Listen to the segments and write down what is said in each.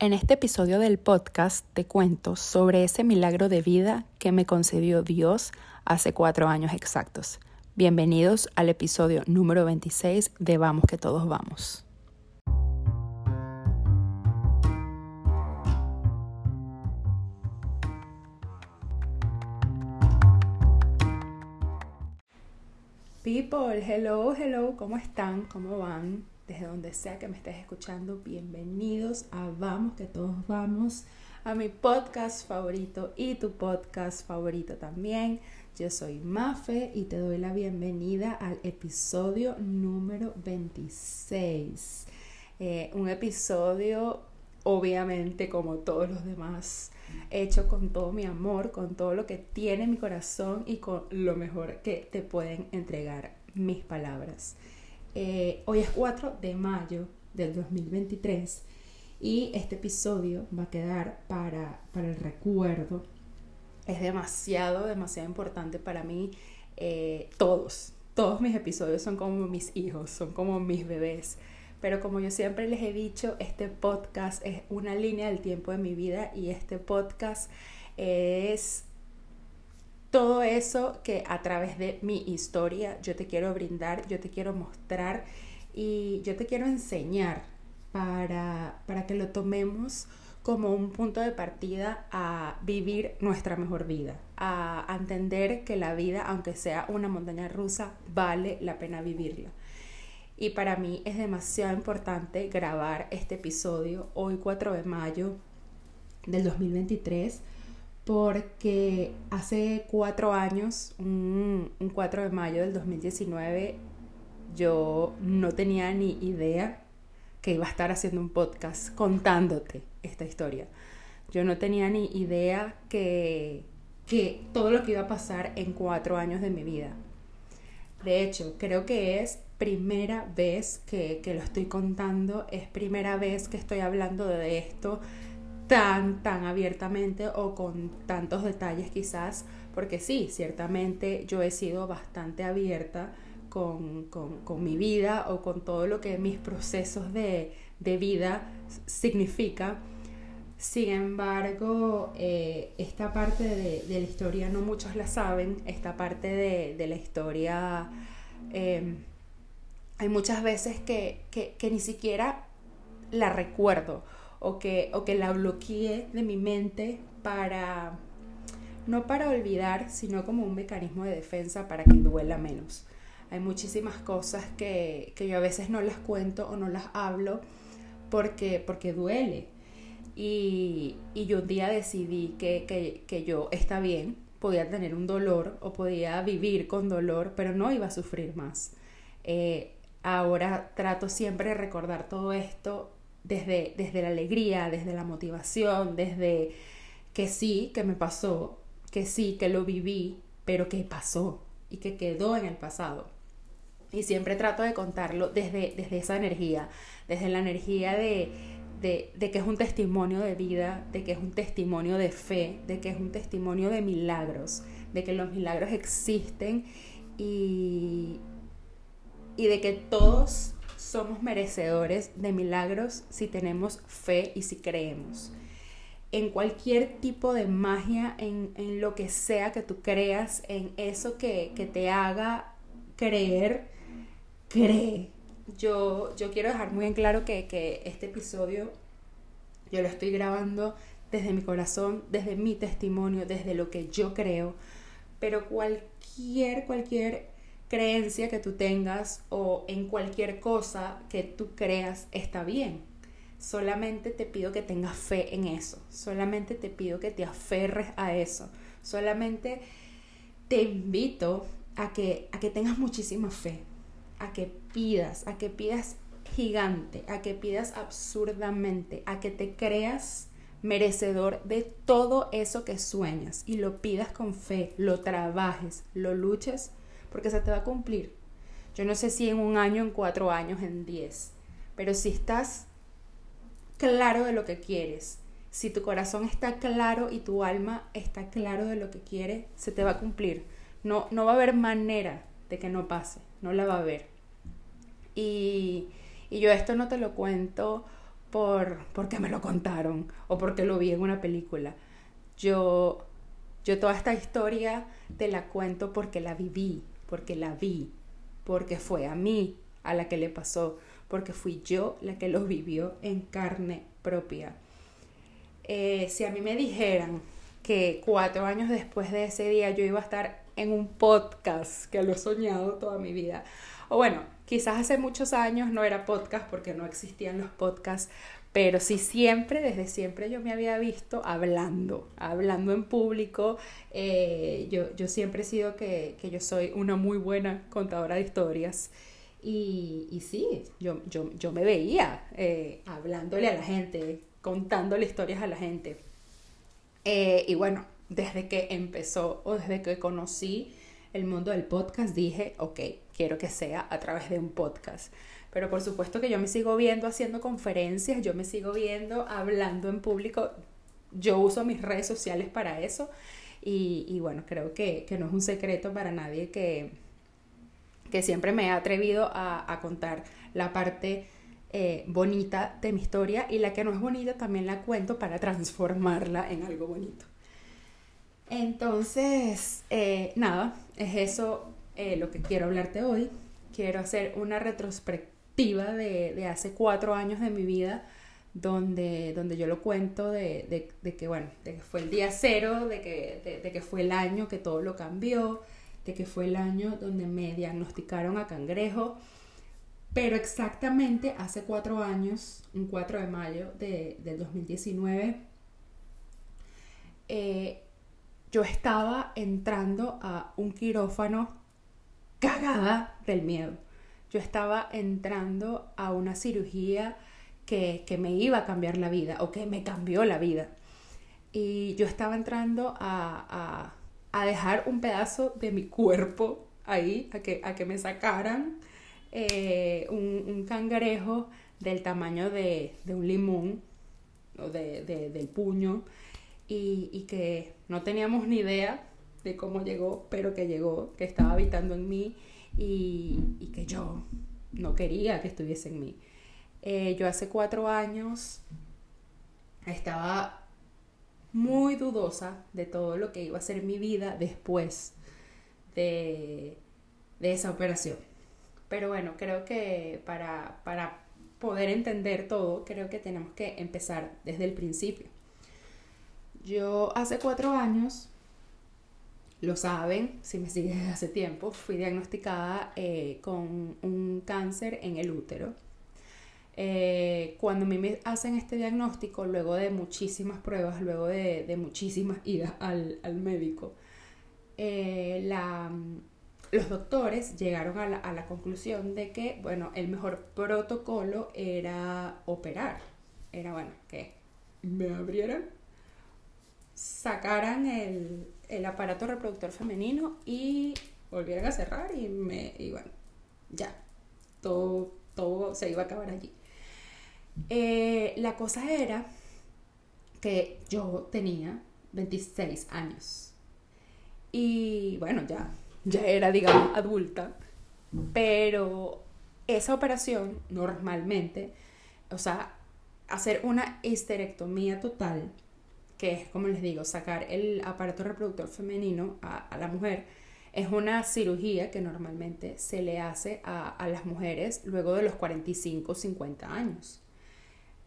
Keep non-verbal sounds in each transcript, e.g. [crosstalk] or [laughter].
En este episodio del podcast te cuento sobre ese milagro de vida que me concedió Dios hace cuatro años exactos. Bienvenidos al episodio número 26 de Vamos que todos vamos. People, hello, hello, ¿cómo están? ¿Cómo van? Desde donde sea que me estés escuchando, bienvenidos a Vamos, que todos vamos, a mi podcast favorito y tu podcast favorito también. Yo soy Mafe y te doy la bienvenida al episodio número 26. Eh, un episodio, obviamente, como todos los demás, hecho con todo mi amor, con todo lo que tiene mi corazón y con lo mejor que te pueden entregar mis palabras. Eh, hoy es 4 de mayo del 2023 y este episodio va a quedar para, para el recuerdo. Es demasiado, demasiado importante para mí. Eh, todos, todos mis episodios son como mis hijos, son como mis bebés. Pero como yo siempre les he dicho, este podcast es una línea del tiempo de mi vida y este podcast es todo eso que a través de mi historia yo te quiero brindar, yo te quiero mostrar y yo te quiero enseñar para, para que lo tomemos como un punto de partida a vivir nuestra mejor vida, a, entender que la vida, aunque sea una montaña rusa, vale la pena vivirla. Y para mí es demasiado importante grabar este episodio hoy 4 de mayo del 2023 porque hace cuatro años, un, 4 de mayo del 2019, yo no tenía ni idea que iba a estar haciendo un podcast contándote esta historia. Yo no tenía ni idea que, que todo lo que iba a pasar en cuatro años de mi vida. De hecho, creo que es primera vez que, que lo estoy contando, es primera vez que estoy hablando de esto tan, tan abiertamente o con tantos detalles quizás, porque sí, ciertamente yo he sido bastante abierta con, con, mi vida o con todo lo que mis procesos de, de vida significa. Sin embargo, eh, esta parte de, de, la historia no muchos la saben, esta parte de, de la historia em, hay muchas veces que, que ni siquiera la recuerdo o que, o que la bloqueé de mi mente para, no para olvidar, sino como un mecanismo de defensa para que duela menos. Hay muchísimas cosas que, que yo a veces no las cuento o no las hablo porque, porque duele. Y, y yo un día decidí que, que, que yo está bien, podía tener un dolor o podía vivir con dolor, pero no iba a sufrir más. Eh, ahora trato siempre de recordar todo esto desde, desde la alegría, desde la motivación, desde que sí, que me pasó, que sí, que lo viví, pero que pasó y que quedó en el pasado. Y siempre trato de contarlo desde, desde esa energía, desde la energía de, de, que es un testimonio de vida, de que es un testimonio de fe, de que es un testimonio de milagros, de que los milagros existen y, y de que todos somos merecedores de milagros si tenemos fe y si creemos. En cualquier tipo de magia, en, lo que sea que tú creas, en eso que, te haga creer, cree. Yo, yo quiero dejar muy en claro que, que este episodio yo lo estoy grabando desde mi corazón, desde mi testimonio, desde lo que yo creo, pero cualquier, cualquier creencia que tú tengas o en cualquier cosa que tú creas está bien. Solamente te pido que tengas fe en eso. Solamente te pido que te aferres a eso. Solamente te invito a que, a que tengas muchísima fe. A que pidas, a que pidas gigante, a que pidas absurdamente, a que te creas merecedor de todo eso que sueñas y lo pidas con fe, lo trabajes, lo luches porque se te va a cumplir. Yo no sé si en un año, en cuatro años, en diez, pero si estás claro de lo que quieres, si tu corazón está claro y tu alma está claro de lo que quiere, se te va a cumplir. No, no va a haber manera de que no pase, no la va a haber. Y, y yo esto no te lo cuento por porque me lo contaron o porque lo vi en una película. Yo yo toda esta historia te la cuento porque la viví, porque la vi, porque fue a mí a la que le pasó, porque fui yo la que lo vivió en carne propia. Eh, si a mí me dijeran que cuatro años después de ese día yo iba a estar en un podcast, que lo he soñado toda mi vida, o bueno, quizás hace muchos años no era podcast porque no existían los podcasts, pero sí siempre, desde siempre yo me había visto hablando, hablando en público. Eh, yo, yo siempre he sido que, que, yo soy una muy buena contadora de historias. Y, y sí, yo, yo, yo me veía eh, hablándole a la gente, contándole historias a la gente. Eh, y bueno, desde que empezó o desde que conocí el mundo del podcast, dije, ok, quiero que sea a través de un podcast. Pero por supuesto que yo me sigo viendo haciendo conferencias, yo me sigo viendo hablando en público, yo uso mis redes sociales para eso y, y bueno, creo que, que, no es un secreto para nadie que, que siempre me he atrevido a, a contar la parte eh, bonita de mi historia y la que no es bonita también la cuento para transformarla en algo bonito. Entonces, eh, nada, es eso eh, lo que quiero hablarte hoy. Quiero hacer una retrospectiva de, de, hace cuatro años de mi vida, donde, donde yo lo cuento de, de, que, bueno, de que fue el día cero, de que, de, que fue el año que todo lo cambió, de que fue el año donde me diagnosticaron a cangrejo. Pero exactamente hace cuatro años, un 4 de mayo de, del 2019, eh, yo estaba entrando a un quirófano cagada del miedo yo estaba entrando a una cirugía que, me iba a cambiar la vida o que me cambió la vida. Y yo estaba entrando a, dejar un pedazo de mi cuerpo ahí, a que, a que me sacaran eh, un, cangrejo del tamaño de, un limón o de, del puño y, que no teníamos ni idea de cómo llegó, pero que llegó, que estaba habitando en mí y, que yo no quería que estuviese en mí. Eh, yo hace cuatro años estaba muy dudosa de todo lo que iba a ser mi vida después de, esa operación. Pero bueno, creo que para, para poder entender todo, creo que tenemos que empezar desde el principio. Yo hace cuatro años lo saben, si me siguen desde hace tiempo, fui diagnosticada eh, con un cáncer en el útero. Eh, cuando me hacen este diagnóstico, luego de muchísimas pruebas, luego de, muchísimas idas al, médico, eh, los doctores llegaron a la, a la, conclusión de que, bueno, el mejor protocolo era operar. Era, bueno, que me abrieran, sacaran el, el aparato reproductor femenino y volvieron a cerrar y me y bueno, ya, todo, todo se iba a acabar allí. Eh, la cosa era que yo tenía 26 años y bueno, ya, ya era, digamos, adulta, pero esa operación normalmente, o sea, hacer una histerectomía total, que es, como les digo, sacar el aparato reproductor femenino a, la mujer, es una cirugía que normalmente se le hace a, las mujeres luego de los 45 50 años.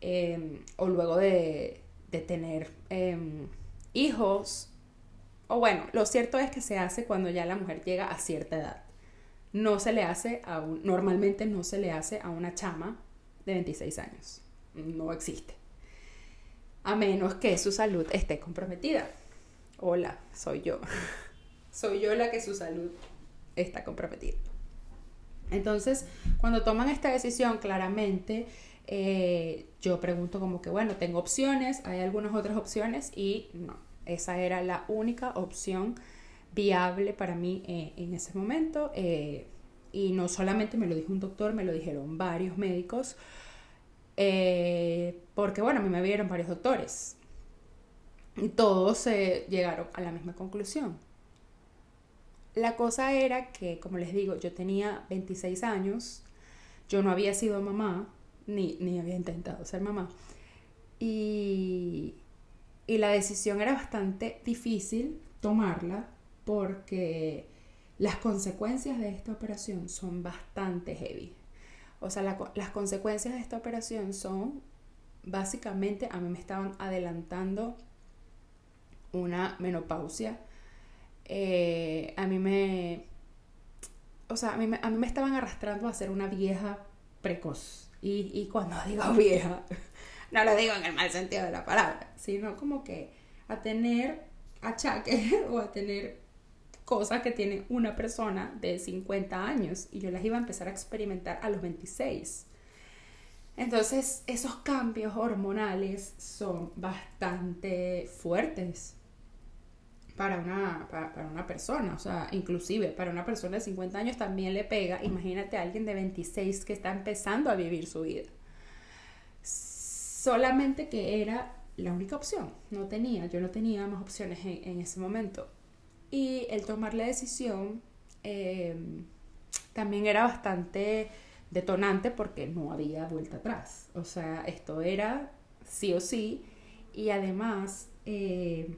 Em, o luego de, tener em, hijos. O bueno, lo cierto es que se hace cuando ya la mujer llega a cierta edad. No se le hace a un, normalmente no se le hace a una chama de 26 años. No existe a menos que su salud esté comprometida. Hola, soy yo. [laughs] soy yo la que su salud está comprometida. Entonces, cuando toman esta decisión, claramente eh, yo pregunto como que, bueno, tengo opciones, hay algunas otras opciones y no, esa era la única opción viable para mí eh, en ese momento. Eh, y no solamente me lo dijo un doctor, me lo dijeron varios médicos eh, porque bueno, a mí me vieron varios doctores y todos eh, llegaron a la misma conclusión. La cosa era que, como les digo, yo tenía 26 años, yo no había sido mamá, ni, ni había intentado ser mamá. Y, y la decisión era bastante difícil tomarla porque las consecuencias de esta operación son bastante heavy. O sea, las consecuencias de esta operación son, básicamente, a mí me estaban adelantando una menopausia. Eh, a mí me... O sea, a mí, me, a mí me estaban arrastrando a ser una vieja precoz. Y, y cuando [laughs] digo vieja, no lo digo en el mal sentido de la palabra, sino como que a tener achaques [laughs] o a tener cosas que tiene una persona de 50 años y yo las iba a empezar a experimentar a los 26. Entonces, esos cambios hormonales son bastante fuertes para una, para, una persona, o sea, inclusive para una persona de 50 años también le pega, imagínate a alguien de 26 que está empezando a vivir su vida. Solamente que era la única opción, no tenía, yo no tenía más opciones en ese momento. Y el tomar la decisión eh, también era bastante detonante porque no había vuelta atrás. O sea, esto era sí o sí. Y además eh,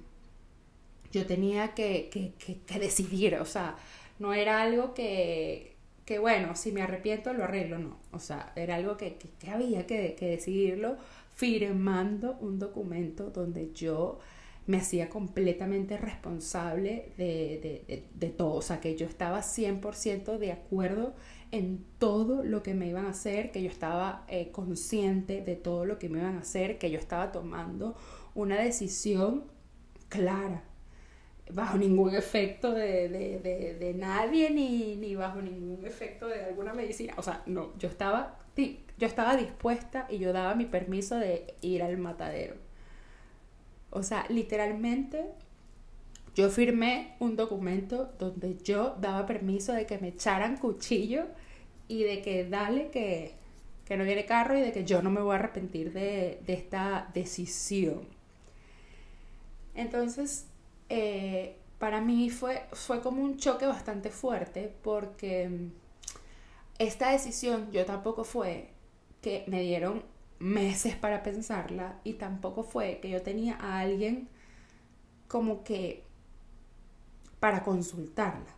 yo tenía que, que, decidir. O sea, no era algo que, que, bueno, si me arrepiento lo arreglo, no. O sea, era algo que, que había que, decidirlo firmando un documento donde yo me hacía completamente responsable de, todo, o sea, que yo estaba 100% de acuerdo en todo lo que me iban a hacer, que yo estaba eh, consciente de todo lo que me iban a hacer, que yo estaba tomando una decisión clara, bajo ningún efecto de, nadie ni, ni, bajo ningún efecto de alguna medicina. O sea, no, yo estaba, yo estaba dispuesta y yo daba mi permiso de ir al matadero. O sea, literalmente yo firmé un documento donde yo daba permiso de que me echaran cuchillo y de que dale que, no viene carro y de que yo no me voy a arrepentir de, esta decisión. Entonces, eh, para mí fue, fue como un choque bastante fuerte porque esta decisión yo tampoco fue que me dieron meses para pensarla y tampoco fue que yo tenía a alguien como que para consultarla.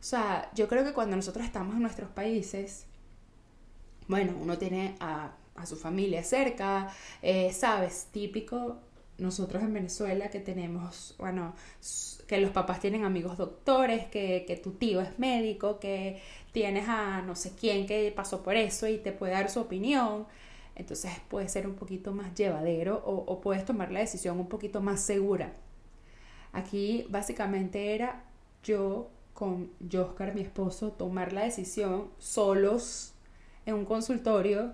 O sea, yo creo que cuando nosotros estamos en nuestros países, bueno, uno tiene a, su familia cerca, eh, sabes, típico nosotros en Venezuela que tenemos, bueno, que los papás tienen amigos doctores, que, que, tu tío es médico, que tienes a no sé quién que pasó por eso y te puede dar su opinión. Entonces puede ser un poquito más llevadero o, puedes tomar la decisión un poquito más segura. Aquí básicamente era yo con Oscar, mi esposo, tomar la decisión solos en un consultorio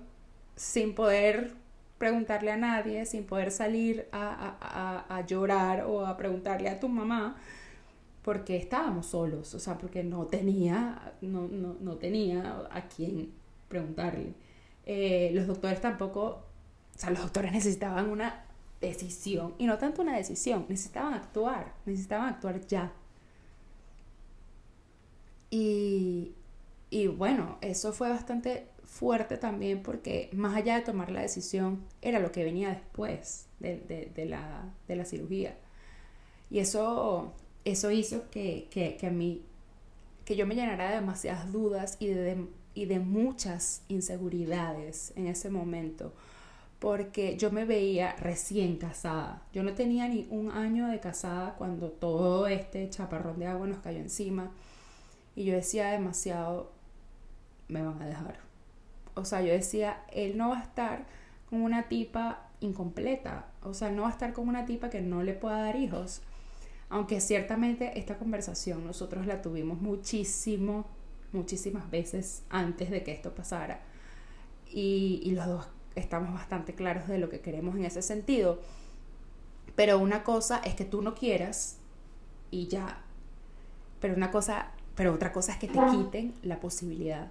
sin poder preguntarle a nadie, sin poder salir a, llorar o a preguntarle a tu mamá, porque estábamos solos, o sea, porque no tenía, no, no tenía a quién preguntarle. Eh, los doctores tampoco, o sea, los doctores [laughs] necesitaban una decisión, y no tanto una decisión, necesitaban actuar, necesitaban actuar ya. Y, y bueno, eso fue bastante fuerte también porque más allá de tomar la decisión, era lo que venía después de, de, la, de la, cirugía. Y eso, eso hizo que, que, que, a mí, que yo me llenara de demasiadas dudas y de, y de muchas inseguridades en ese momento, porque yo me veía recién casada. Yo no tenía ni un año de casada cuando todo este chaparrón de agua nos cayó encima y yo decía demasiado, me van a dejar. O sea, yo decía, él no va a estar con una tipa incompleta, o sea, no va a estar con una tipa que no le pueda dar hijos. Aunque ciertamente esta conversación nosotros la tuvimos muchísimo muchísimas veces antes de que esto pasara. Y, los dos estamos bastante claros de lo que queremos en ese sentido. Pero una cosa es que tú no quieras y ya. Pero una cosa, pero otra cosa es que te quiten la posibilidad.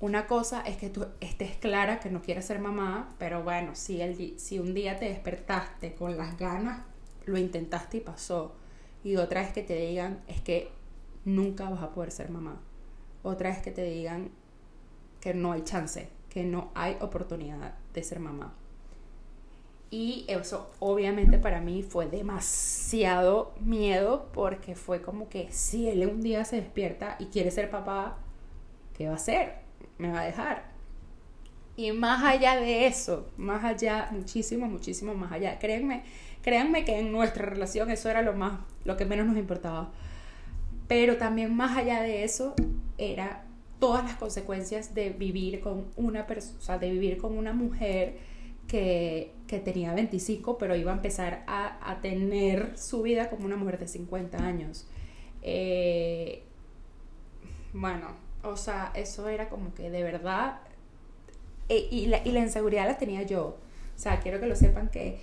Una cosa es que tú estés clara que no quieres ser mamá, pero bueno, si, el, si un día te despertaste con las ganas, lo intentaste y pasó. Y otra es que te digan, es que nunca vas a poder ser mamá. Otra es que te digan que no hay chance, que no hay oportunidad de ser mamá. Y eso obviamente para mí fue demasiado miedo porque fue como que si él un día se despierta y quiere ser papá, ¿qué va a hacer? Me va a dejar. Y más allá de eso, más allá, muchísimo, muchísimo más allá. Créanme, créanme que en nuestra relación eso era lo más, lo que menos nos importaba. Pero también más allá de eso era todas las consecuencias de vivir con una persona, de vivir con una mujer que, tenía 25, pero iba a empezar a, tener su vida como una mujer de 50 años. Eh, bueno, o sea, eso era como que de verdad, eh, y, la, y, la, inseguridad la tenía yo. O sea, quiero que lo sepan que,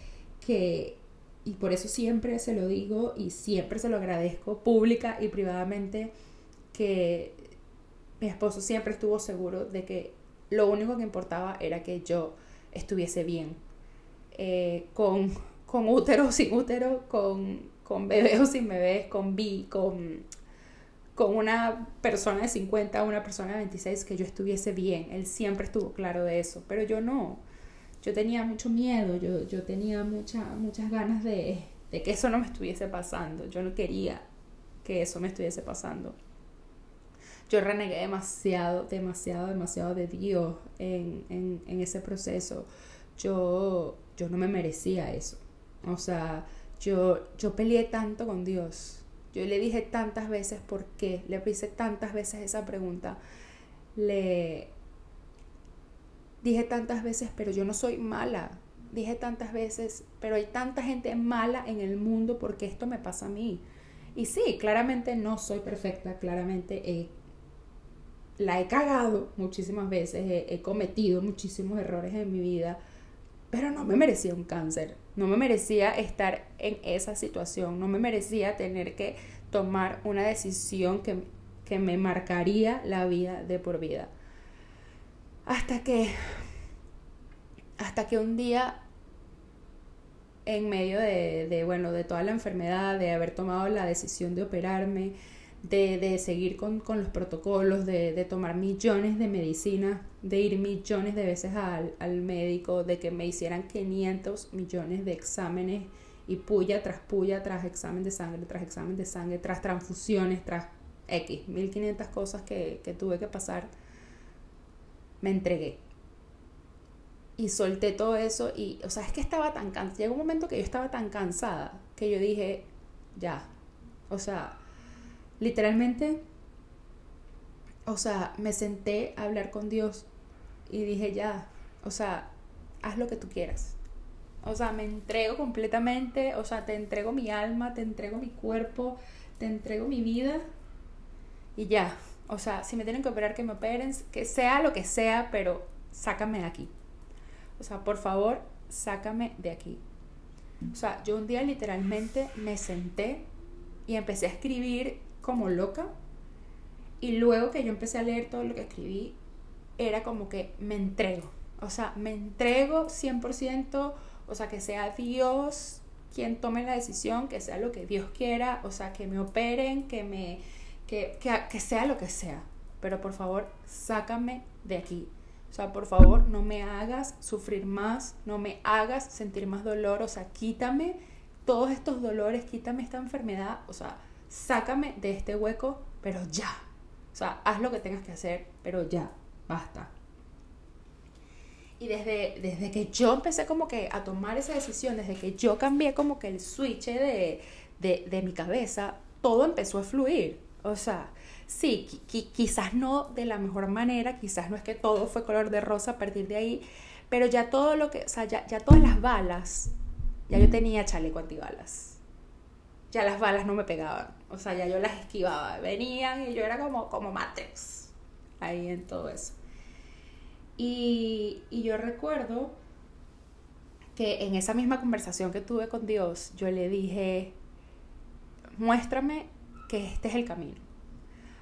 que, y por eso siempre se lo digo y siempre se lo agradezco pública y privadamente, que mi esposo siempre estuvo seguro de que lo único que importaba era que yo estuviese bien. Eh, con, con útero o [laughs] sin útero, con, con bebé o sin bebés, con bi, con, con una persona de 50, una persona de 26, que yo estuviese bien. Él siempre estuvo claro de eso, pero yo no. Yo tenía mucho miedo, yo, yo tenía mucha, muchas ganas de, de que eso no me estuviese pasando. Yo no quería que eso me estuviese pasando. Yo renegué demasiado, demasiado, demasiado de Dios en, en, en ese proceso. Yo, yo no me merecía eso. O sea, yo, yo peleé tanto con Dios. Yo le dije tantas veces por qué. Le hice tantas veces esa pregunta. Le dije tantas veces, pero yo no soy mala. Dije tantas veces, pero hay tanta gente mala en el mundo porque esto me pasa a mí. Y sí, claramente no soy perfecta, claramente he la he cagado muchísimas veces, he, cometido muchísimos errores en mi vida, pero no me merecía un cáncer, no me merecía estar en esa situación, no me merecía tener que tomar una decisión que, que me marcaría la vida de por vida. Hasta que, hasta que un día, en medio de, de, bueno, de toda la enfermedad, de haber tomado la decisión de operarme, de, seguir con, los protocolos, de, tomar millones de medicinas, de ir millones de veces al, médico, de que me hicieran 500 millones de exámenes y puya tras puya, tras examen de sangre, tras examen de sangre, tras transfusiones, tras X, 1500 cosas que, que tuve que pasar, me entregué. Y solté todo eso y, o sea, es que estaba tan cansada, llegó un momento que yo estaba tan cansada que yo dije, ya, o sea, Literalmente, o sea, me senté a hablar con Dios y dije, ya, o sea, haz lo que tú quieras. O sea, me entrego completamente, o sea, te entrego mi alma, te entrego mi cuerpo, te entrego mi vida y ya. O sea, si me tienen que operar, que me operen, que sea lo que sea, pero sácame de aquí. O sea, por favor, sácame de aquí. O sea, yo un día literalmente me senté y empecé a escribir como loca. Y luego que yo empecé a leer todo lo que escribí, era como que me entrego. O sea, me entrego 100%, o sea, que sea Dios quien tome la decisión, que sea lo que Dios quiera, o sea, que me operen, que me que, que, sea lo que sea. Pero por favor, sácame de aquí. O sea, por favor, no me hagas sufrir más, no me hagas sentir más dolor, o sea, quítame todos estos dolores, quítame esta enfermedad, o sea, sácame de este hueco, pero ya. O sea, haz lo que tengas que hacer, pero ya, basta. Y desde, desde que yo empecé como que a tomar esa decisión, desde que yo cambié como que el switch de, de, mi cabeza, todo empezó a fluir. O sea, sí, quizás no de la mejor manera, quizás no es que todo fue color de rosa a partir de ahí, pero ya todo lo que, o sea, ya, ya todas las balas, ya yo tenía chaleco antibalas ya las balas no me pegaban. O sea, ya yo las esquivaba. Venían y yo era como, como Matrix ahí en todo eso. Y, y yo recuerdo que en esa misma conversación que tuve con Dios, yo le dije, muéstrame que este es el camino.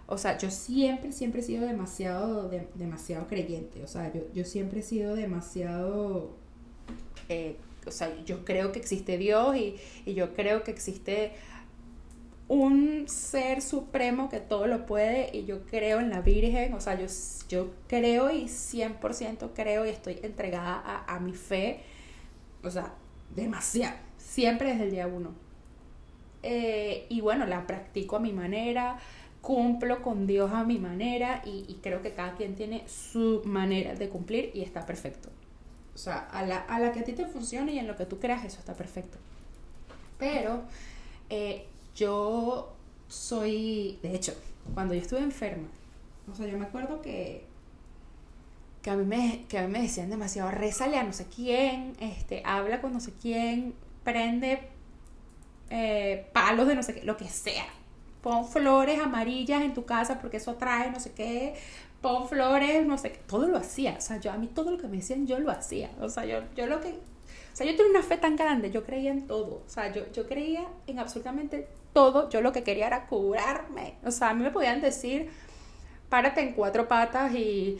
O sea, yo siempre, siempre he sido demasiado, demasiado creyente. O sea, yo, yo siempre he sido demasiado eh, o sea, yo creo que existe Dios y, yo creo que existe un ser supremo que todo lo puede y yo creo en la Virgen, o sea, yo, yo creo y 100% creo y estoy entregada a, a mi fe, o sea, demasiado, siempre desde el día uno. Eh, y bueno, la practico a mi manera, cumplo con Dios a mi manera y, creo que cada quien tiene su manera de cumplir y está perfecto. O sea, a la, a la que a ti te funcione y en lo que tú creas, eso está perfecto. Pero eh, yo soy, de hecho, cuando yo estuve enferma, o sea, yo me acuerdo que, que, a, mí me, que a mí me decían demasiado, rézale a no sé quién, este, habla con no sé quién, prende eh, palos de no sé qué, lo que sea. Pon flores amarillas en tu casa porque eso atrae no sé qué. Pon flores, no sé qué. Todo lo hacía. O sea, yo a mí todo lo que me decían, yo lo hacía. O sea, yo, yo lo que... O sea, yo tenía una fe tan grande, yo creía en todo. O sea, yo, yo creía en absolutamente todo, yo lo que quería era curarme. O sea, a mí me podían decir, párate en cuatro patas y,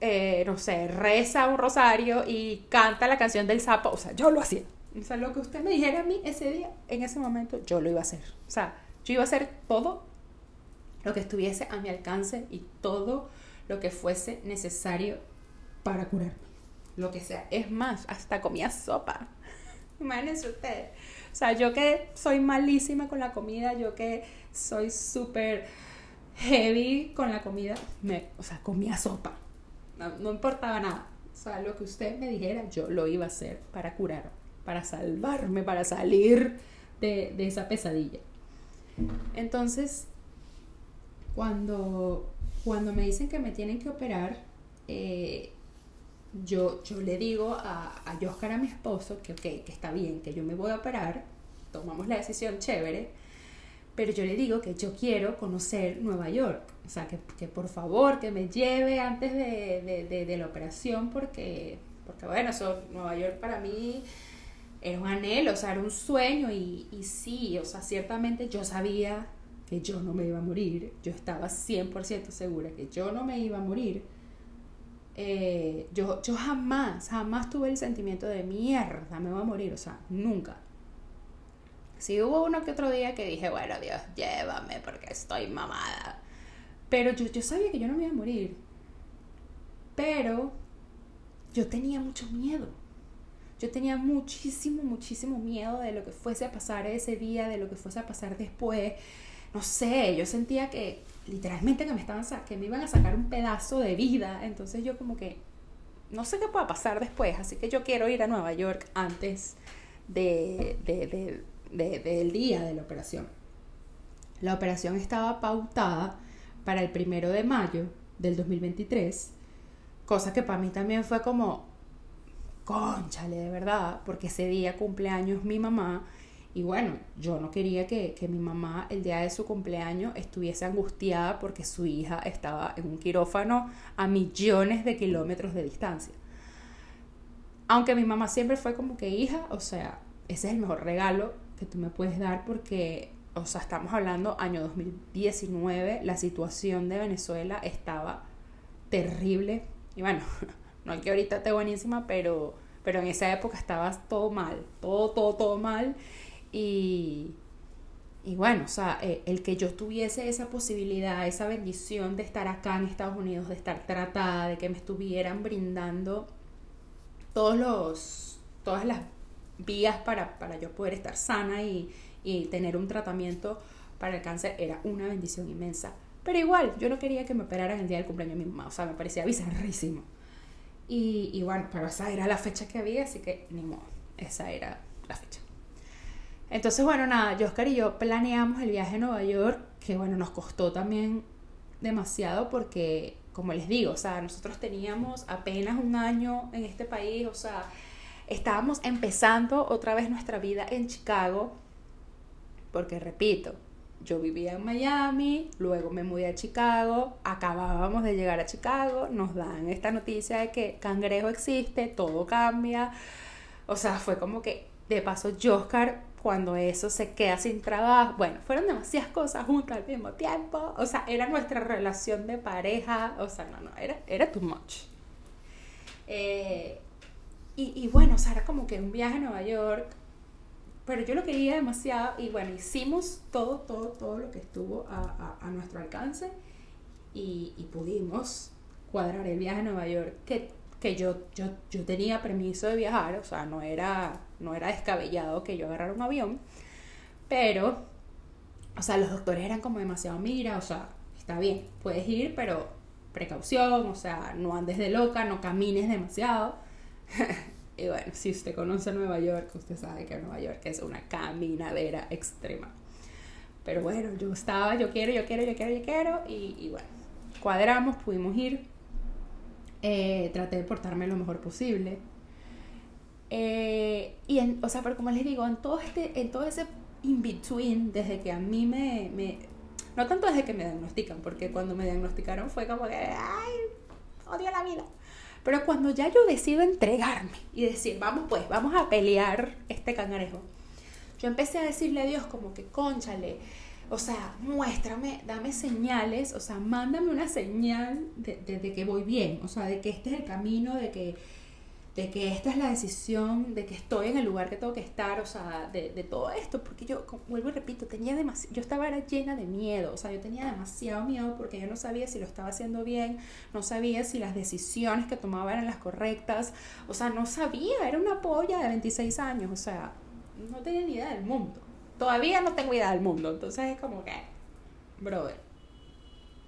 eh, no sé, reza un rosario y canta la canción del sapo. O sea, yo lo hacía. O sea, lo que usted me dijera a mí ese día, en ese momento, yo lo iba a hacer. O sea, yo iba a hacer todo lo que estuviese a mi alcance y todo lo que fuese necesario para curarme. Lo que sea. Es más, hasta comía sopa. [laughs] Imagínense ustedes. O sea, yo que soy malísima con la comida, yo que soy súper heavy con la comida, me, o sea, comía sopa. No, importaba nada. O sea, lo que usted me dijera, yo lo iba a hacer para curar, para salvarme, para salir de, esa pesadilla. Entonces, cuando, cuando me dicen que me tienen que operar, eh, yo, yo le digo a, a Oscar, a mi esposo, que que está bien, que yo me voy a operar, tomamos la decisión chévere, pero yo le digo que yo quiero conocer Nueva York, o sea, que, que por favor, que me lleve antes de, de, de, la operación, porque, porque bueno, eso, Nueva York para mí era un anhelo, o sea, era un sueño y, y sí, o sea, ciertamente yo sabía que yo no me iba a morir, yo estaba 100% segura que yo no me iba a morir eh, yo, yo jamás, jamás tuve el sentimiento de mierda, me voy a morir, o sea, nunca. Sí hubo uno que otro día que dije, bueno, Dios, llévame porque estoy mamada. Pero yo, yo sabía que yo no me iba a morir. Pero yo tenía mucho miedo. Yo tenía muchísimo, muchísimo miedo de lo que fuese a pasar ese día, de lo que fuese a pasar después. No sé, yo sentía que literalmente que me estaban que me iban a sacar un pedazo de vida, entonces yo como que no sé qué pueda pasar después, así que yo quiero ir a Nueva York antes de, del día de la operación. La operación estaba pautada para el primero de mayo del 2023, cosa que para mí también fue como, conchale, de verdad, porque ese día cumpleaños mi mamá y bueno, yo no quería que, mi mamá el día de su cumpleaños estuviese angustiada porque su hija estaba en un quirófano a millones de kilómetros de distancia. Aunque mi mamá siempre fue como que hija, o sea, ese es el mejor regalo que tú me puedes dar porque, o sea, estamos hablando año 2019, la situación de Venezuela estaba terrible. Y bueno, [laughs] no que ahorita esté buenísima, pero, pero en esa época estaba todo mal, todo, todo, todo mal. Y, bueno, o sea, eh, el que yo tuviese esa posibilidad, esa bendición de estar acá en Estados Unidos, de estar tratada, de que me estuvieran brindando todos los, todas las vías para, para yo poder estar sana y, y tener un tratamiento para el cáncer, era una bendición inmensa. Pero igual, yo no quería que me operaran el día del cumpleaños de mi mamá, o sea, me parecía bizarrísimo. Y, bueno, pero esa era la fecha que había, así que ni modo, esa era la fecha. Entonces, bueno, nada, Oscar y yo planeamos el viaje a Nueva York, que bueno, nos costó también demasiado porque, como les digo, o sea, nosotros teníamos apenas un año en este país, o sea, estábamos empezando otra vez nuestra vida en Chicago, porque repito, yo vivía en Miami, luego me mudé a Chicago, acabábamos de llegar a Chicago, nos dan esta noticia de que cangrejo existe, todo cambia, o sea, fue como que de paso Oscar cuando eso se queda sin trabajo. Bueno, fueron demasiadas cosas juntas al mismo tiempo. O sea, era nuestra relación de pareja. O sea, no, no, era, era too much. Eh, y, y, bueno, o sea, era como que un viaje a Nueva York pero yo lo quería demasiado y bueno, hicimos todo, todo, todo lo que estuvo a, a, nuestro alcance y, y, pudimos cuadrar el viaje a Nueva York, que, que yo, yo, yo, tenía permiso de viajar, o sea, no era, no era descabellado que yo agarrara un avión, pero, o sea, los doctores eran como demasiado, mira, o sea, está bien, puedes ir, pero precaución, o sea, no andes de loca, no camines demasiado. [laughs] y bueno, si usted conoce Nueva York, usted sabe que Nueva York es una caminadera extrema. Pero bueno, yo estaba, yo quiero, yo quiero, yo quiero, yo quiero, y, bueno, cuadramos, pudimos ir. Eh, traté de portarme lo mejor posible. Eh, y en, o sea, pero como les digo, en todo este, en todo ese in-between, desde que a mí me, me no tanto desde que me diagnostican, porque cuando me diagnosticaron fue como que, ay, odio la vida. Pero cuando ya yo decido entregarme y decir, vamos pues, vamos a pelear este cangrejo, yo empecé a decirle a Dios como que, conchale, o sea, muéstrame, dame señales, o sea, mándame una señal de, de, que voy bien, o sea, de que este es el camino, de que de que esta es la decisión, de que estoy en el lugar que tengo que estar, o sea, de, de todo esto, porque yo, vuelvo y repito, tenía demasiado, yo estaba llena de miedo, o sea, yo tenía demasiado miedo porque yo no sabía si lo estaba haciendo bien, no sabía si las decisiones que tomaba eran las correctas, o sea, no sabía, era una polla de 26 años, o sea, no tenía ni idea del mundo, todavía no tengo idea del mundo, entonces es como que, brother.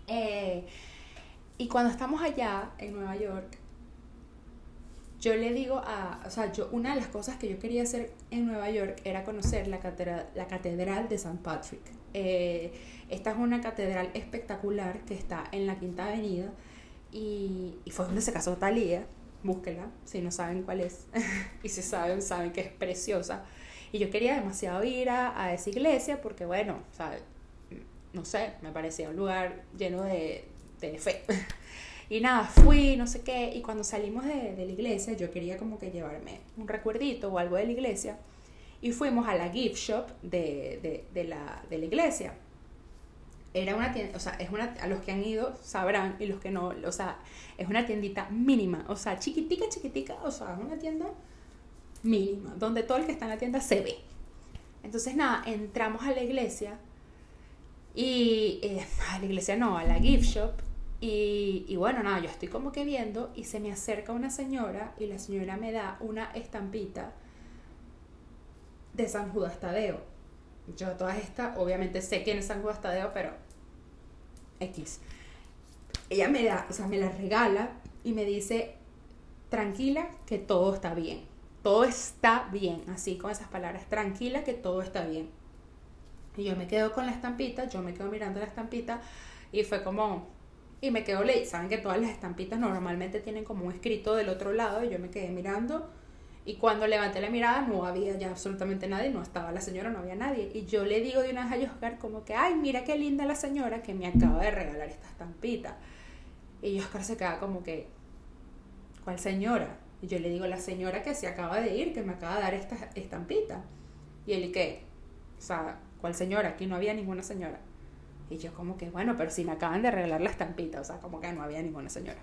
Eh, y cuando estamos allá en Nueva York, yo le digo a, o sea, yo, una de las cosas que yo quería hacer en Nueva York era conocer la catedral, la catedral de St. Patrick. Eh, esta es una catedral espectacular que está en la Quinta Avenida y, y fue donde se casó Talía. Búsquela, si no saben cuál es. [laughs] y si saben, saben que es preciosa. Y yo quería demasiado ir a, a esa iglesia porque, bueno, o sea, no sé, me parecía un lugar lleno de, de fe. [laughs] Y nada, fui, no sé qué, y cuando salimos de, de, la iglesia, yo quería como que llevarme un recuerdito o algo de la iglesia, y fuimos a la gift shop de, de, de la, iglesia. Era una tienda, o sea, es una, a los que han ido sabrán, y los que no, o sea, es una tiendita mínima, o sea, chiquitica, chiquitica, o sea, es una tienda mínima, donde todo el que está en la tienda se ve. Entonces, nada, entramos a la iglesia y eh, a la iglesia no, a la gift shop y, bueno, nada, yo estoy como que viendo y se me acerca una señora y la señora me da una estampita de San Judas Tadeo. Yo todas estas, obviamente sé quién es San Judas Tadeo, pero X. Ella me da, o sea, me la regala y me dice, tranquila que todo está bien. Todo está bien, así con esas palabras, tranquila que todo está bien. Y yo me quedo con la estampita, yo me quedo mirando la estampita y fue como, y me quedo leyendo. Saben que todas las estampitas normalmente tienen como un escrito del otro lado y yo me quedé mirando. Y cuando levanté la mirada no había ya absolutamente nadie, no estaba la señora, no había nadie. Y yo le digo de una vez a Oscar como que, ay, mira qué linda la señora que me acaba de regalar esta estampita. Y Oscar se queda como que, ¿cuál señora? Y yo le digo, la señora que se acaba de ir, que me acaba de dar esta estampita. Y él, ¿qué? O sea, ¿cuál señora? Aquí no había ninguna señora. Y yo como que, bueno, pero si me acaban de regalar la estampita, o sea, como que no había ninguna señora.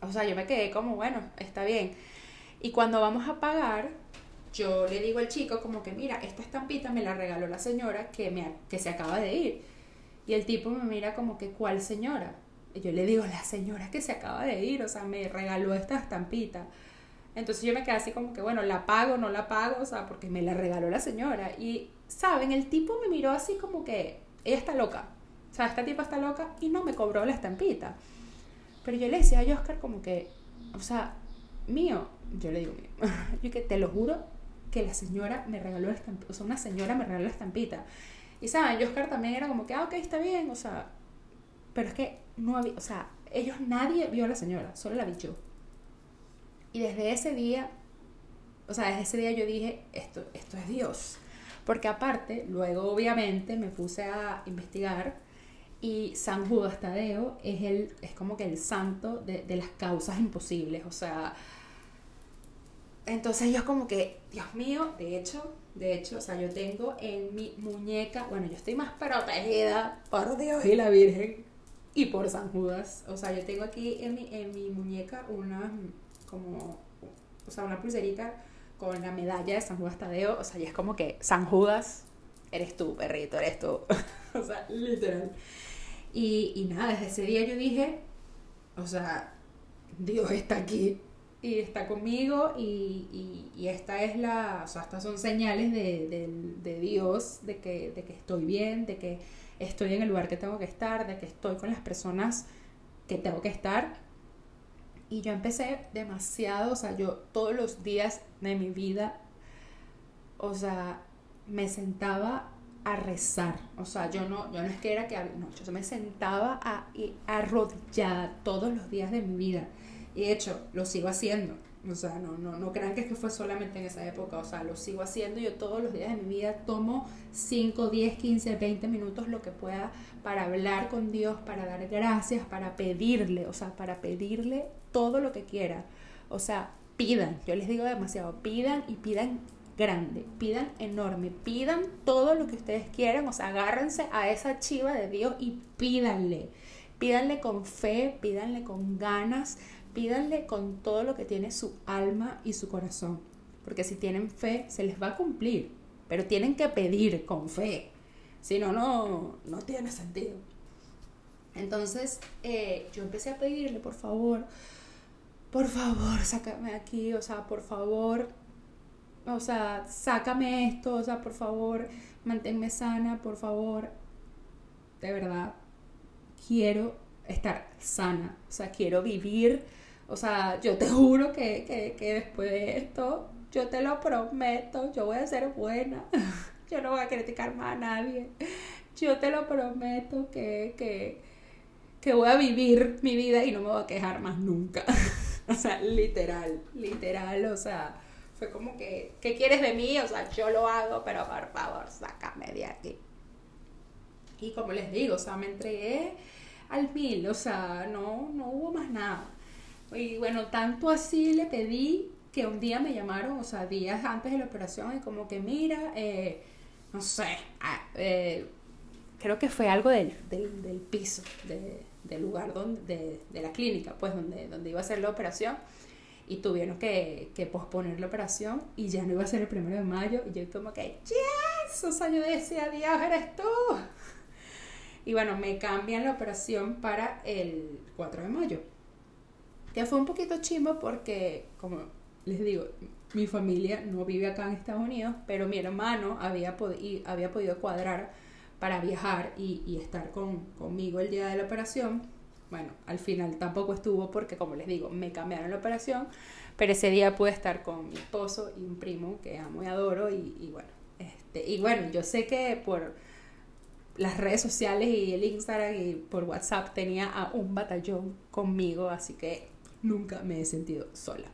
O sea, yo me quedé como, bueno, está bien. Y cuando vamos a pagar, yo le digo al chico como que, mira, esta estampita me la regaló la señora que, me, que se acaba de ir. Y el tipo me mira como que, ¿cuál señora? Y yo le digo, la señora que se acaba de ir, o sea, me regaló esta estampita. Entonces yo me quedé así como que, bueno, la pago, no la pago, o sea, porque me la regaló la señora. Y, ¿saben? El tipo me miró así como que, ella está loca. O sea, esta tipa está loca y no me cobró la estampita. Pero yo le decía a Oscar como que, o sea, mío, yo le digo mío, [laughs] yo que te lo juro que la señora me regaló la estampita, o sea, una señora me regaló la estampita. Y saben, Oscar también era como que, ah, ok, está bien, o sea, pero es que no había, o sea, ellos nadie vio a la señora, solo la vi yo. Y desde ese día, o sea, desde ese día yo dije, esto, esto es Dios. Porque aparte, luego obviamente me puse a investigar y San Judas Tadeo es, el, es como que el santo de, de las causas imposibles. O sea, entonces yo como que, Dios mío, de hecho, de hecho, o sea, yo tengo en mi muñeca, bueno, yo estoy más protegida por Dios y la Virgen y por San Judas. O sea, yo tengo aquí en mi, en mi muñeca una, como, o sea, una pulserita con la medalla de San Judas Tadeo, o sea, ya es como que San Judas, eres tú, perrito, eres tú. [laughs] o sea, literal. Y, y nada, desde ese día yo dije, o sea, Dios está aquí y está conmigo y, y, y, esta es la, o sea, estas son señales de, de, de Dios, de que, de que estoy bien, de que estoy en el lugar que tengo que estar, de que estoy con las personas que tengo que estar. Y yo empecé demasiado, o sea, yo todos los días de mi vida, o sea, me sentaba a rezar. O sea, yo no, yo no es que era que, no, yo me sentaba a, arrodillada todos los días de mi vida. Y de hecho, lo sigo haciendo. O sea, no, no, no crean que es que fue solamente en esa época. O sea, lo sigo haciendo. Yo todos los días de mi vida tomo 5, 10, 15, 20 minutos, lo que pueda, para hablar con Dios, para dar gracias, para pedirle. O sea, para pedirle todo lo que quiera. O sea, pidan. Yo les digo demasiado. Pidan y pidan grande, pidan enorme, pidan todo lo que ustedes quieran, o sea, agárrense a esa chiva de Dios y pídanle, pídanle con fe, pídanle con ganas, pídanle con todo lo que tiene su alma y su corazón. Porque si tienen fe, se les va a cumplir. Pero tienen que pedir con fe. Si no, no, no tiene sentido. Entonces, eh, yo empecé a pedirle, por favor, por favor, sácame aquí, o sea, por favor, o sea, sácame esto, o sea, por favor, manténme sana, por favor. De verdad, quiero estar sana, o sea, quiero vivir o sea, yo te juro que, que, que después de esto, yo te lo prometo, yo voy a ser buena. [laughs] yo no voy a criticar más a nadie. Yo te lo prometo que, que, que voy a vivir mi vida y no me voy a quejar más nunca. [laughs] [laughs] o sea, literal, literal, o sea, fue como que, ¿qué quieres de mí? O sea, yo lo hago, pero por favor, sácame de aquí. Y como les digo, o sea, me entregué al mil, o sea, no, no hubo más nada. Y bueno, tanto así le pedí que un día me llamaron, o sea, días antes de la operación, y como que mira, eh, no sé, ah, eh, creo que fue algo del, del, piso, del lugar donde, de, la clínica, pues donde, donde iba a ser la operación. Y tuvieron que, que, posponer la operación y ya no iba a ser el primero de mayo. Y yo como que, yes, o sea, yo decía, Dios, eres tú. Y bueno, me cambian la operación para el 4 de mayo que fue un poquito chimbo porque, como les digo, mi familia no vive acá en Estados Unidos, pero mi hermano había, había podido cuadrar para viajar y, estar con, conmigo el día de la operación. Bueno, al final tampoco estuvo porque, como les digo, me cambiaron la operación, pero ese día pude estar con mi esposo y un primo que amo y adoro y, y bueno, este, y bueno, yo sé que por las redes sociales y el Instagram y por WhatsApp tenía a un batallón conmigo, así que nunca me he sentido sola.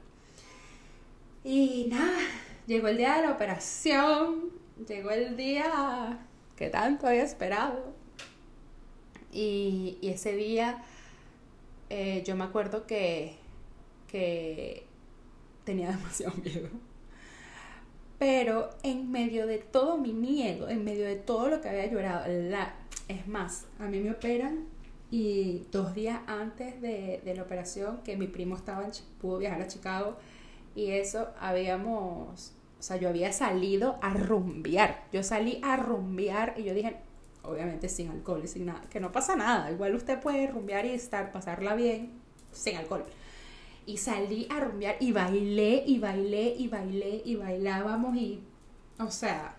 Y nada, llegó el día de la operación, llegó el día tanto había esperado. Y, ese día eh, yo me acuerdo que, que tenía [laughs] demasiado miedo. Pero en medio de todo mi miedo, en medio de todo lo que había llorado, es más, a mí me operan y dos días antes de la operación, que mi primo estaba pudo viajar a Chicago, y eso habíamos, o sea, yo había salido a rumbear. Yo salí a rumbear y yo dije, obviamente sin alcohol y sin nada, que no pasa nada, igual usted puede rumbear y estar, pasarla bien sin alcohol. Y salí a rumbear y bailé y bailé y bailé y bailábamos y, o sea,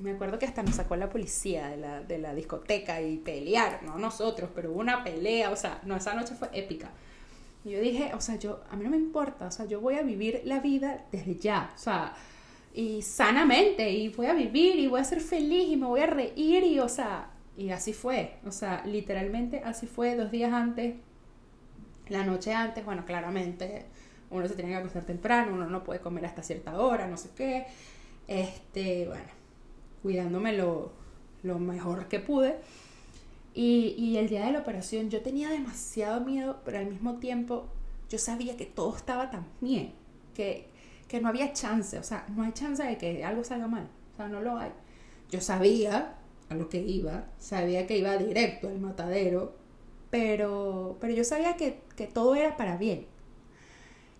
me acuerdo que hasta nos sacó la policía de la, de la discoteca y pelear, no nosotros, pero hubo una pelea, o sea, no, esa noche fue épica. Y yo dije, o sea, yo, a mí no me importa, o sea, yo voy a vivir la vida desde ya, o sea, y sanamente, y voy a vivir, y voy a ser feliz, y me voy a reír, y, o sea, y así fue, o sea, literalmente así fue dos días antes, la noche antes, bueno, claramente, uno se tiene que acostar temprano, uno no puede comer hasta cierta hora, no sé qué, este, bueno, cuidándome lo, mejor que pude. Y, el día de la operación yo tenía demasiado miedo, pero al mismo tiempo yo sabía que todo estaba tan bien, que, que no había chance, o sea, no hay chance de que algo salga mal, o sea, no lo hay. Yo sabía a lo que iba, sabía que iba directo al matadero, pero, pero yo sabía que, que todo era para bien.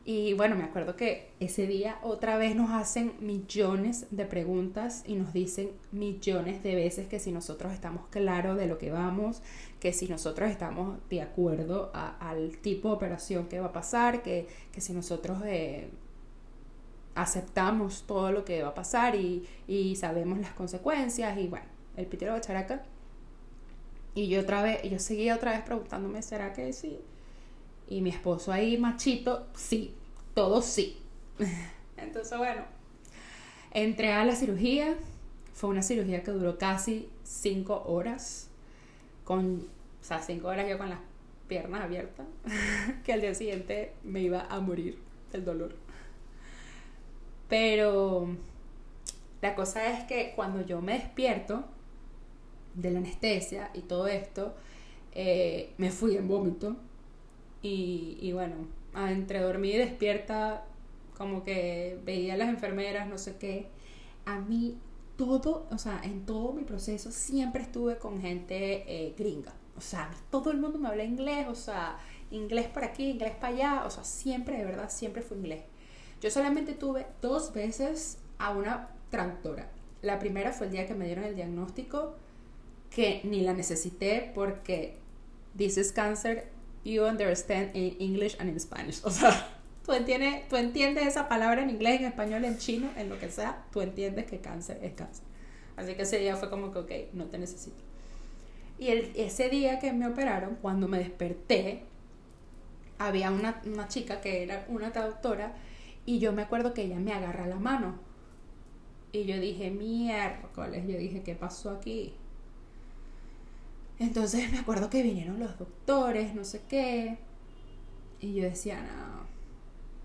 Y bueno, me acuerdo que ese día otra vez nos hacen millones de preguntas y nos dicen millones de veces que si nosotros estamos claros de lo que vamos, que si nosotros estamos de acuerdo al tipo de operación que va a pasar, que, que si nosotros eh, aceptamos todo lo que va a pasar y, y sabemos las consecuencias y bueno, el pitero de characa. Y yo otra vez, yo seguía otra vez preguntándome, ¿será que sí? Y mi esposo ahí, machito, sí, todo sí. [laughs] Entonces, bueno, entré a la cirugía. Fue una cirugía que duró casi cinco horas. Con, o sea, cinco horas yo con las piernas abiertas. [laughs] que al día siguiente me iba a morir del dolor. Pero la cosa es que cuando yo me despierto de la anestesia y todo esto, eh, me fui en vómito y, bueno, entre dormir y despierta, como que veía a las enfermeras, no sé qué. A mí todo, o sea, en todo mi proceso siempre estuve con gente eh, gringa. O sea, todo el mundo me habla inglés, o sea, inglés para aquí, inglés para allá, o sea, siempre, de verdad, siempre fue inglés. Yo solamente tuve dos veces a una traductora. La primera fue el día que me dieron el diagnóstico, que ni la necesité porque this is cancer you understand in English and in Spanish. O sea, tú entiendes, tú entiendes esa palabra en inglés, en español, en chino, en lo que sea, tú entiendes que cáncer es cáncer. Así que ese día fue como que, ok, no te necesito. Y el, ese día que me operaron, cuando me desperté, había una, una chica que era una traductora y yo me acuerdo que ella me agarra la mano. Y yo dije, miércoles, yo dije, ¿qué pasó aquí? Entonces me acuerdo que vinieron los doctores, no sé qué. Y yo decía, no.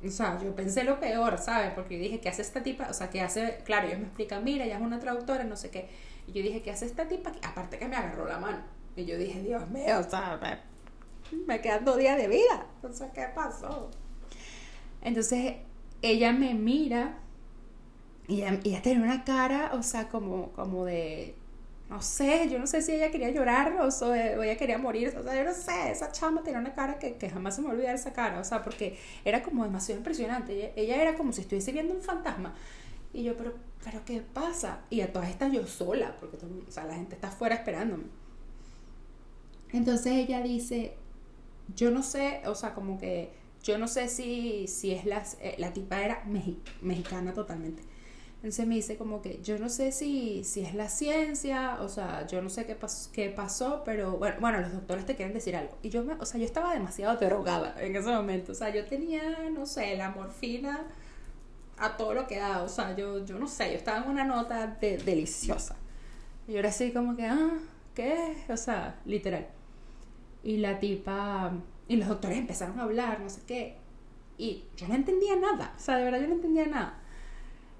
O sea, yo pensé lo peor, ¿sabes? Porque yo dije, ¿qué hace esta tipa? O sea, ¿qué hace? Claro, ellos me explican, mira, ella es una traductora, no sé qué. Y yo dije, ¿qué hace esta tipa? Aparte que me agarró la mano. Y yo dije, Dios mío, o sea, me, quedan dos días de vida. O sea, ¿qué pasó? Entonces, ella me mira y ella, ella tiene una cara, o sea, como, como de no sé, yo no sé si ella quería llorar o, o ella quería morir, o sea, yo no sé, esa chama tenía una cara que, que jamás se me olvidar esa cara, o sea, porque era como demasiado impresionante, ella, era como si estuviese viendo un fantasma. Y yo, pero, pero ¿qué pasa? Y a todas estas yo sola, porque o sea, la gente está afuera esperándome. Entonces ella dice, yo no sé, o sea, como que yo no sé si, si es la, eh, la tipa era mexicana totalmente. Entonces me dice como que yo no sé si, si es la ciencia, o sea, yo no sé qué, qué pasó, pero bueno, bueno, los doctores te quieren decir algo. Y yo, me, o sea, yo estaba demasiado drogada en ese momento, o sea, yo tenía, no sé, la morfina a todo lo que da, o sea, yo, yo no sé, yo estaba en una nota de, deliciosa. Y yo era así como que, ah, ¿qué? O sea, literal. Y la tipa, y los doctores empezaron a hablar, no sé qué. Y yo no entendía nada, o sea, de verdad yo no entendía nada.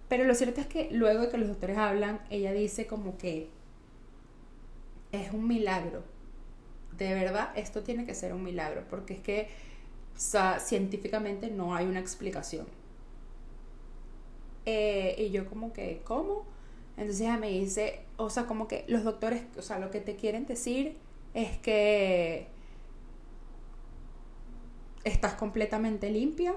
Pero lo cierto es que luego de que los doctores hablan, ella dice como que es un milagro. De verdad, esto tiene que ser un milagro, porque es que científicamente no hay una explicación. Eh, y yo como que, ¿cómo? Entonces ella me dice, o sea, como que los doctores, o sea, lo que te quieren decir es que estás completamente limpia,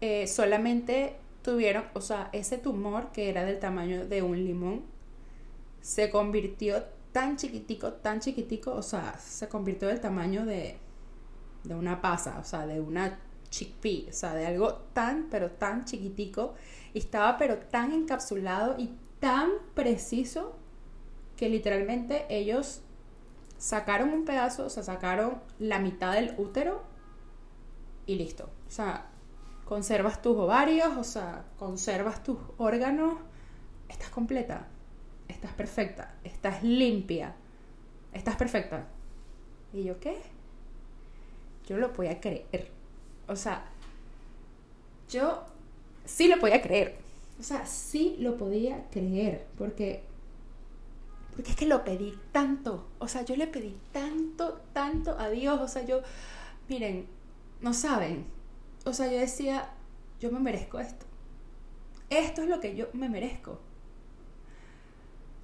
eh, solamente tuvieron, o sea, ese tumor que era del tamaño de un limón, se convirtió tan chiquitico, tan chiquitico, o sea, se convirtió del tamaño de, de una pasa, o sea, de una chickpea, o sea, de algo tan, pero tan chiquitico, y estaba pero tan encapsulado y tan preciso que literalmente ellos sacaron un pedazo, o sea, sacaron la mitad del útero y listo. O sea, conservas tus ovarios, o sea, conservas tus órganos, estás completa, estás perfecta, estás limpia, estás perfecta. ¿Y yo qué? Yo lo podía creer. O sea, yo sí lo podía creer. O sea, sí lo podía creer. Porque, porque es que lo pedí tanto. O sea, yo le pedí tanto, tanto a Dios. O sea, yo, miren, no saben o sea, yo decía, yo me merezco esto. Esto es lo que yo me merezco.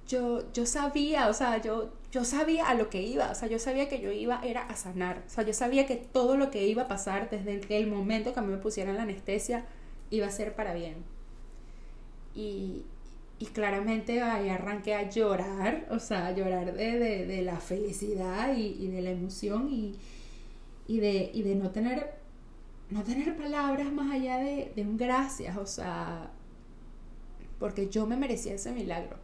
yo, yo sabía, o sea, yo, yo sabía a lo que iba, o sea, yo sabía que yo iba era a sanar, o sea, yo sabía que todo lo que iba a pasar desde el momento que a mí me pusieran la anestesia iba a ser para bien. Y, y claramente ahí arranqué a llorar, o sea, a llorar de, de, la felicidad y, y, de la emoción y, y, de, y de no tener, no tener palabras más allá de, de un gracias, o sea, porque yo me merecía ese milagro,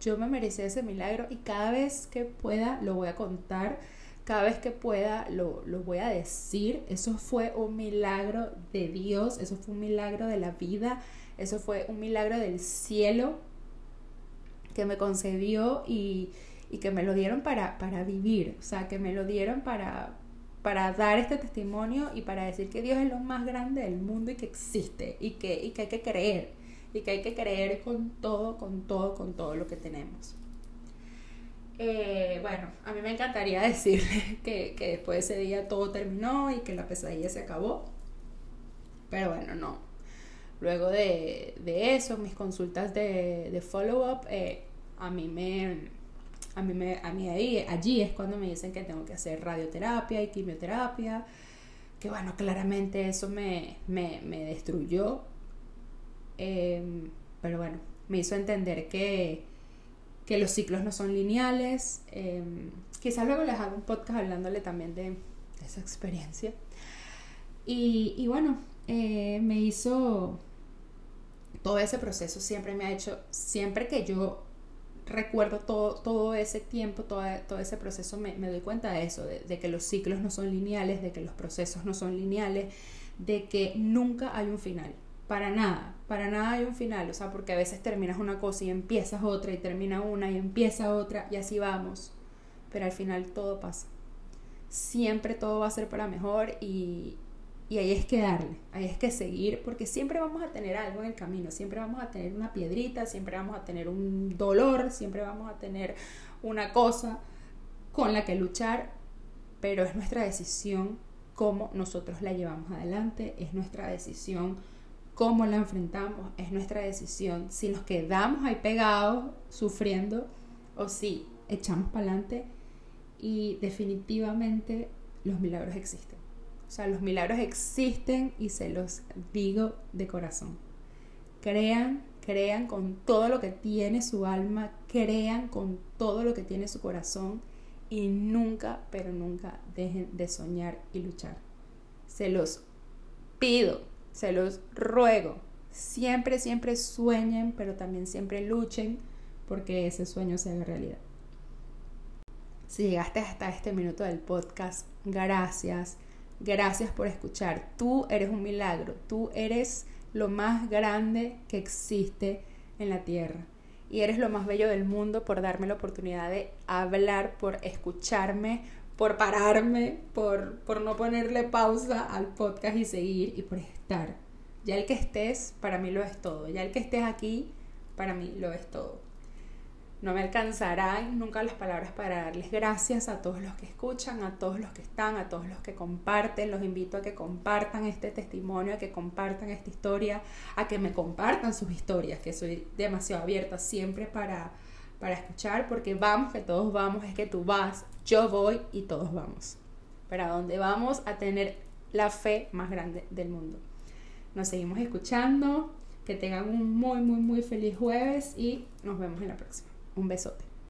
yo me merecía ese milagro y cada vez que pueda lo voy a contar, cada vez que pueda lo, lo voy a decir, eso fue un milagro de Dios, eso fue un milagro de la vida, eso fue un milagro del cielo que me concedió y, que me lo dieron para, para vivir, o sea, que me lo dieron para, para dar este testimonio y para decir que Dios es lo más grande del mundo y que existe y que, y que hay que creer y que hay que creer con todo, con todo, con todo lo que tenemos. Eh, bueno, a mí me encantaría [laughs] decirle que, que, después de ese día todo terminó y que la pesadilla se acabó, pero bueno, no. Luego de, de eso, mis consultas de, de follow-up, eh, a mí me a mí, me, a mí ahí, allí es cuando me dicen que tengo que hacer radioterapia y quimioterapia, que bueno, claramente eso me, me, me destruyó, em, pero bueno, me hizo entender que, que los ciclos no son lineales, em, quizás luego les hago un podcast hablándole también de, esa experiencia. Y, y bueno, eh, me hizo todo ese proceso, siempre me ha hecho, siempre que yo recuerdo todo, todo ese tiempo, todo, todo ese proceso, me, doy cuenta de eso, de, que los ciclos no son lineales, de que los procesos no son lineales, de que nunca hay un final. Para nada, para nada hay un final, o sea, porque a veces terminas una cosa y empiezas otra y termina una y empieza otra y así vamos, pero al final todo pasa. Siempre todo va a ser para mejor y, y ahí es que darle, ahí es que seguir, porque siempre vamos a tener algo en el camino, siempre vamos a tener una piedrita, siempre vamos a tener un dolor, siempre vamos a tener una cosa con la que luchar, pero es nuestra decisión cómo nosotros la llevamos adelante, es nuestra decisión cómo la enfrentamos, es nuestra decisión si nos quedamos ahí pegados sufriendo o si echamos para adelante y definitivamente los milagros existen. O sea, los milagros existen y se los digo de corazón. Crean, crean con todo lo que tiene su alma, crean con todo lo que tiene su corazón y nunca, pero nunca dejen de soñar y luchar. Se los pido, se los ruego. Siempre, siempre sueñen, pero también siempre luchen porque ese sueño se haga realidad. Si llegaste hasta este minuto del podcast, gracias Gracias por escuchar. Tú eres un milagro. Tú eres lo más grande que existe en la tierra. Y eres lo más bello del mundo por darme la oportunidad de hablar, por escucharme, por pararme, por, por no ponerle pausa al podcast y seguir y por estar. Ya el que estés, para mí lo es todo. Ya el que estés aquí, para mí lo es todo. No me alcanzarán nunca las palabras para darles gracias a todos los que escuchan, a todos los que están, a todos los que comparten. Los invito a que compartan este testimonio, a que compartan esta historia, a que me compartan sus historias, que soy demasiado abierta siempre para, para escuchar, porque vamos, que todos vamos, es que tú vas, yo voy y todos vamos. Para donde vamos a tener la fe más grande del mundo. Nos seguimos escuchando, que tengan un muy, muy, muy feliz jueves y nos vemos en la próxima. Un besote.